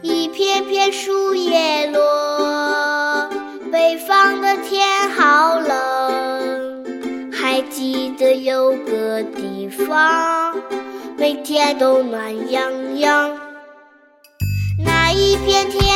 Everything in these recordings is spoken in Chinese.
一片片树叶落，北方的天好冷。还记得有个地方，每天都暖洋洋。那一片天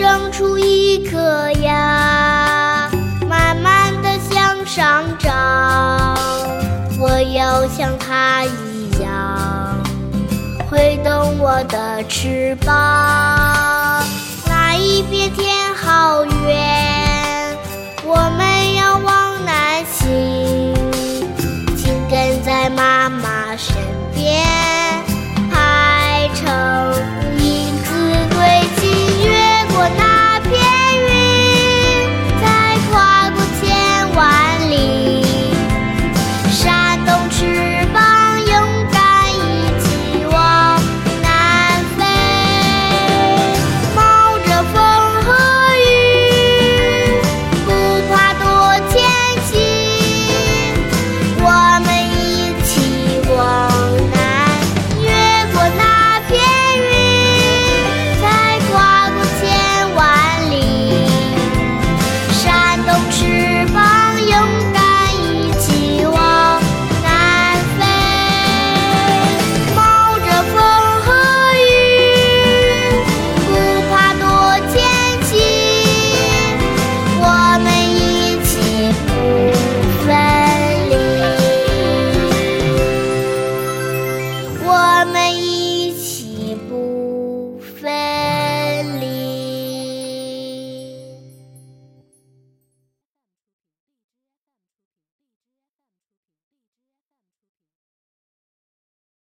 生出一颗牙，慢慢地向上长。我要像它一样，挥动我的翅膀。那一边天好远，我们要往南行，紧跟在妈妈身。